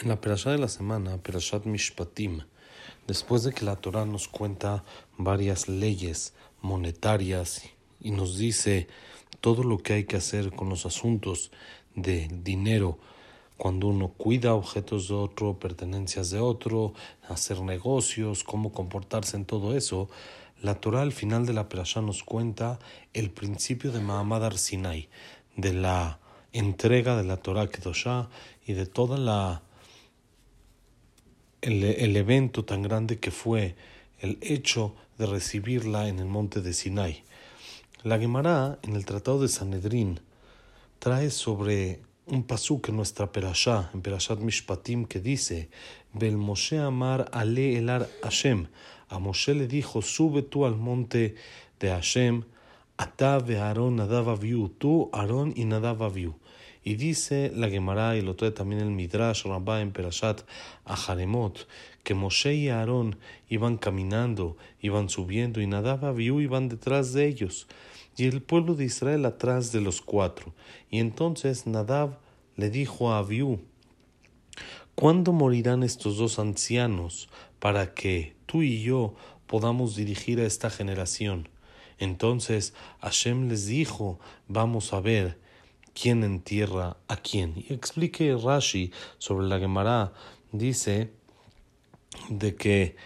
En la perashá de la semana, Perashat Mishpatim, después de que la Torah nos cuenta varias leyes monetarias y nos dice todo lo que hay que hacer con los asuntos de dinero, cuando uno cuida objetos de otro, pertenencias de otro, hacer negocios, cómo comportarse en todo eso, la Torah al final de la perashá nos cuenta el principio de Mahamad Arsinai, de la entrega de la Torah Kedoshá y de toda la el, evento tan grande que fue el hecho de recibirla en el monte de Sinai. La Gemara, en el Tratado de Sanedrín, trae sobre un pasuk en nuestra Perashá, en Perashat Mishpatim, que dice: Bel Moshe Amar Ale Elar Hashem. A Moshe le dijo: Sube tú al monte de Hashem, Ata Aarón Nadav Aviu, tú, Aarón y Nadav Aviu. Y dice la Gemara, y lo trae también el Midrash Rabbah en Perashat Aharemot, que Moshe y Aarón iban caminando, iban subiendo, y Nadab Abiú iban detrás de ellos, y el pueblo de Israel atrás de los cuatro. Y entonces Nadab le dijo a Abiú, ¿cuándo morirán estos dos ancianos para que tú y yo podamos dirigir a esta generación? Entonces Hashem les dijo, vamos a ver, quién entierra a quién. Y explique Rashi sobre la Gemara, dice de que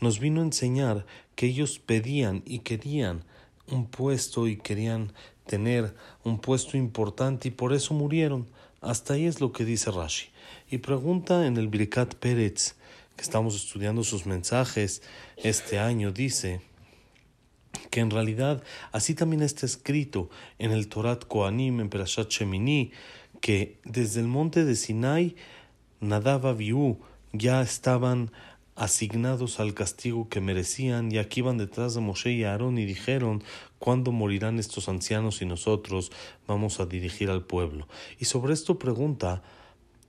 nos vino a enseñar que ellos pedían y querían un puesto y querían tener un puesto importante y por eso murieron. Hasta ahí es lo que dice Rashi. Y pregunta en el Birkat Pérez, que estamos estudiando sus mensajes este año, dice que en realidad así también está escrito en el Torat Koanim, en Perashat Shemini, que desde el monte de Sinai, Nadab Abiú ya estaban asignados al castigo que merecían y aquí iban detrás de Moshe y Aarón y dijeron ¿Cuándo morirán estos ancianos y nosotros vamos a dirigir al pueblo? Y sobre esto pregunta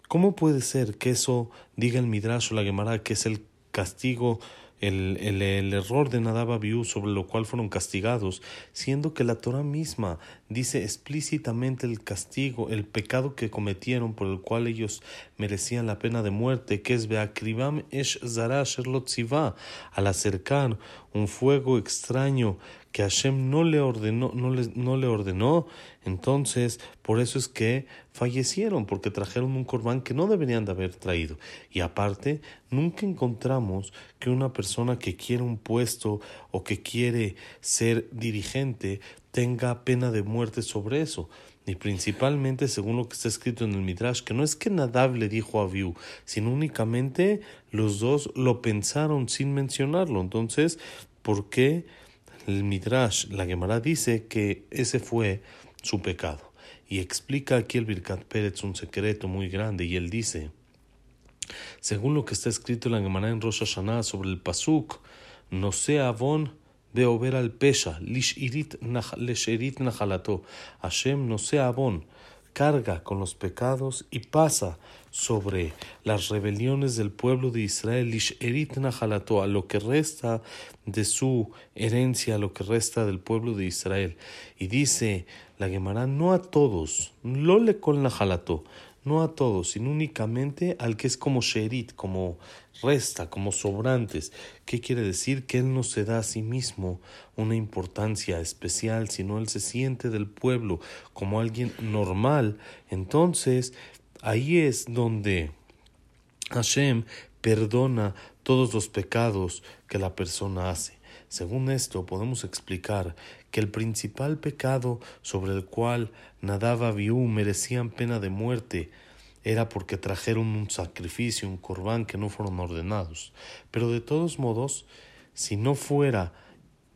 ¿Cómo puede ser que eso diga el Midrash o la Gemara que es el castigo el, error de Nadab Abiú sobre lo cual fueron castigados, siendo que la Torah misma dice explícitamente el castigo, el pecado que cometieron por el cual ellos merecían la pena de muerte, que es Beakribam Esh Zara al acercar un fuego extraño que Hashem no le ordenó, no le, no le ordenó, entonces por eso es que fallecieron, porque trajeron un corbán que no deberían de haber traído. Y aparte, nunca encontramos que una persona que quiere un puesto o que quiere ser dirigente tenga pena de muerte sobre eso. Y principalmente, según lo que está escrito en el Midrash, que no es que Nadab le dijo a Abiú, sino únicamente los dos lo pensaron sin mencionarlo. Entonces, ¿por qué? el Midrash, la Gemara dice que ese fue su pecado. Y explica aquí el Birkat Pérez un secreto muy grande y él dice, según lo que está escrito en la Gemara en Rosh Hashanah sobre el Pasuk, no sea avon de over al pesha, lishirit nachalato, Hashem no sea avon, carga con los pecados y pasa sobre las rebeliones del pueblo de Israel, a lo que resta de su herencia, a lo que resta del pueblo de Israel. Y dice la Gemara, no a todos, lo le con la jalato, no a todos, sino únicamente al que es como sherit, como resta, como sobrantes. ¿Qué quiere decir? Que él no se da a sí mismo una importancia especial, sino él se siente del pueblo como alguien normal. Entonces, ahí es donde Hashem perdona todos los pecados que la persona hace. Según esto, podemos explicar que el principal pecado sobre el cual Nadab Abiú merecían pena de muerte era porque trajeron un sacrificio, un corbán que no fueron ordenados. Pero de todos modos, si no fuera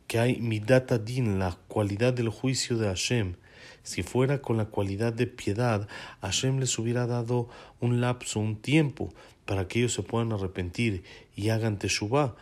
que hay midata din, la cualidad del juicio de Hashem, si fuera con la cualidad de piedad, Hashem les hubiera dado un lapso, un tiempo, para que ellos se puedan arrepentir y hagan teshuvah.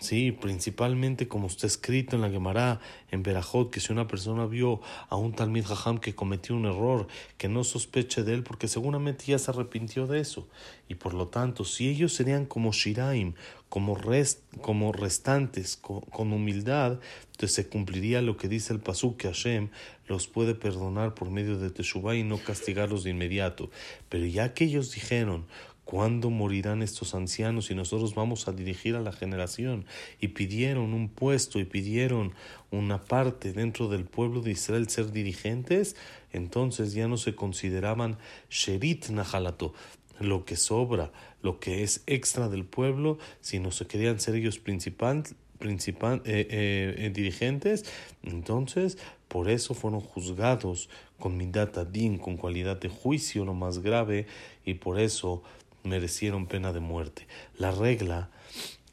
Sí, principalmente como está escrito en la Gemara, en Berajot, que si una persona vio a un Talmid Jajam que cometió un error, que no sospeche de él, porque seguramente ya se arrepintió de eso. Y por lo tanto, si ellos serían como Shiraim, como, rest, como restantes, con, humildad, entonces se cumpliría lo que dice el Pasuk, que Hashem los puede perdonar por medio de Teshuvah y no castigarlos de inmediato. Pero ya que ellos dijeron, ¿Cuándo morirán estos ancianos y nosotros vamos a dirigir a la generación? Y pidieron un puesto y pidieron una parte dentro del pueblo de Israel ser dirigentes, entonces ya no se consideraban Sherit Nahalato, lo que sobra, lo que es extra del pueblo, sino se querían ser ellos principal, principal, eh, eh, eh, dirigentes, entonces por eso fueron juzgados con Midat Adin, con cualidad de juicio lo más grave, y por eso merecieron pena de muerte. La regla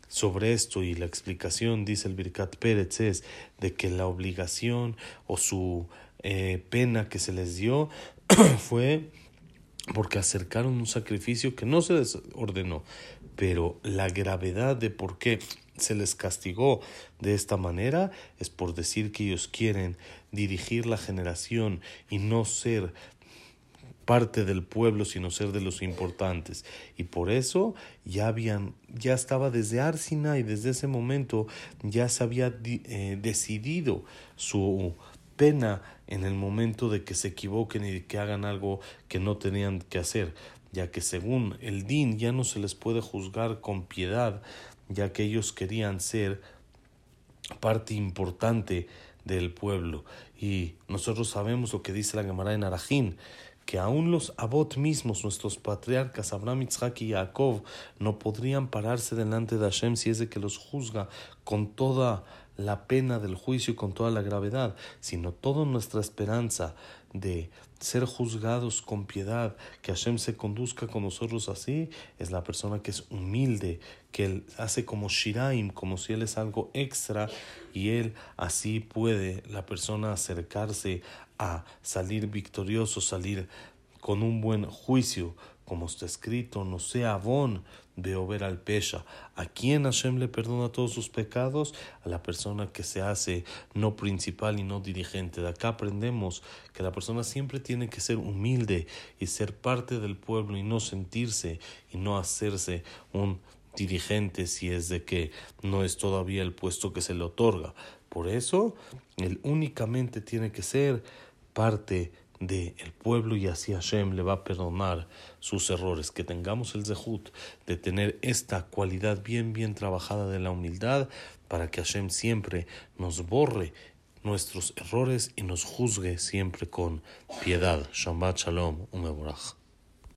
sobre esto y la explicación, dice el Birkat Pérez, es de que la obligación o su eh, pena que se les dio fue porque acercaron un sacrificio que no se les ordenó, pero la gravedad de por qué se les castigó de esta manera es por decir que ellos quieren dirigir la generación y no ser parte del pueblo, sino ser de los importantes. Y por eso ya habían, ya estaba desde Arsina y desde ese momento ya se había eh, decidido su pena en el momento de que se equivoquen y que hagan algo que no tenían que hacer, ya que según el Din ya no se les puede juzgar con piedad, ya que ellos querían ser parte importante del pueblo. Y nosotros sabemos lo que dice la Gemara en Arajín, que aún los abot mismos, nuestros patriarcas, Abraham, Isaac y Jacob, no podrían pararse delante de Hashem si es de que los juzga con toda la pena del juicio y con toda la gravedad, sino toda nuestra esperanza de ser juzgados con piedad, que Hashem se conduzca con nosotros así, es la persona que es humilde, que él hace como Shiraim, como si él es algo extra, y él así puede la persona acercarse a salir victorioso, salir con un buen juicio, como está escrito, no sea bon veo ver al pesha. ¿A quién Hashem le perdona todos sus pecados? A la persona que se hace no principal y no dirigente. De acá aprendemos que la persona siempre tiene que ser humilde y ser parte del pueblo y no sentirse y no hacerse un dirigente si es de que no es todavía el puesto que se le otorga. Por eso, él únicamente tiene que ser parte del el pueblo y así Hashem le va a perdonar sus errores. Que tengamos el zehut de tener esta cualidad bien, bien trabajada de la humildad para que Hashem siempre nos borre nuestros errores y nos juzgue siempre con piedad. Shabbat Shalom, un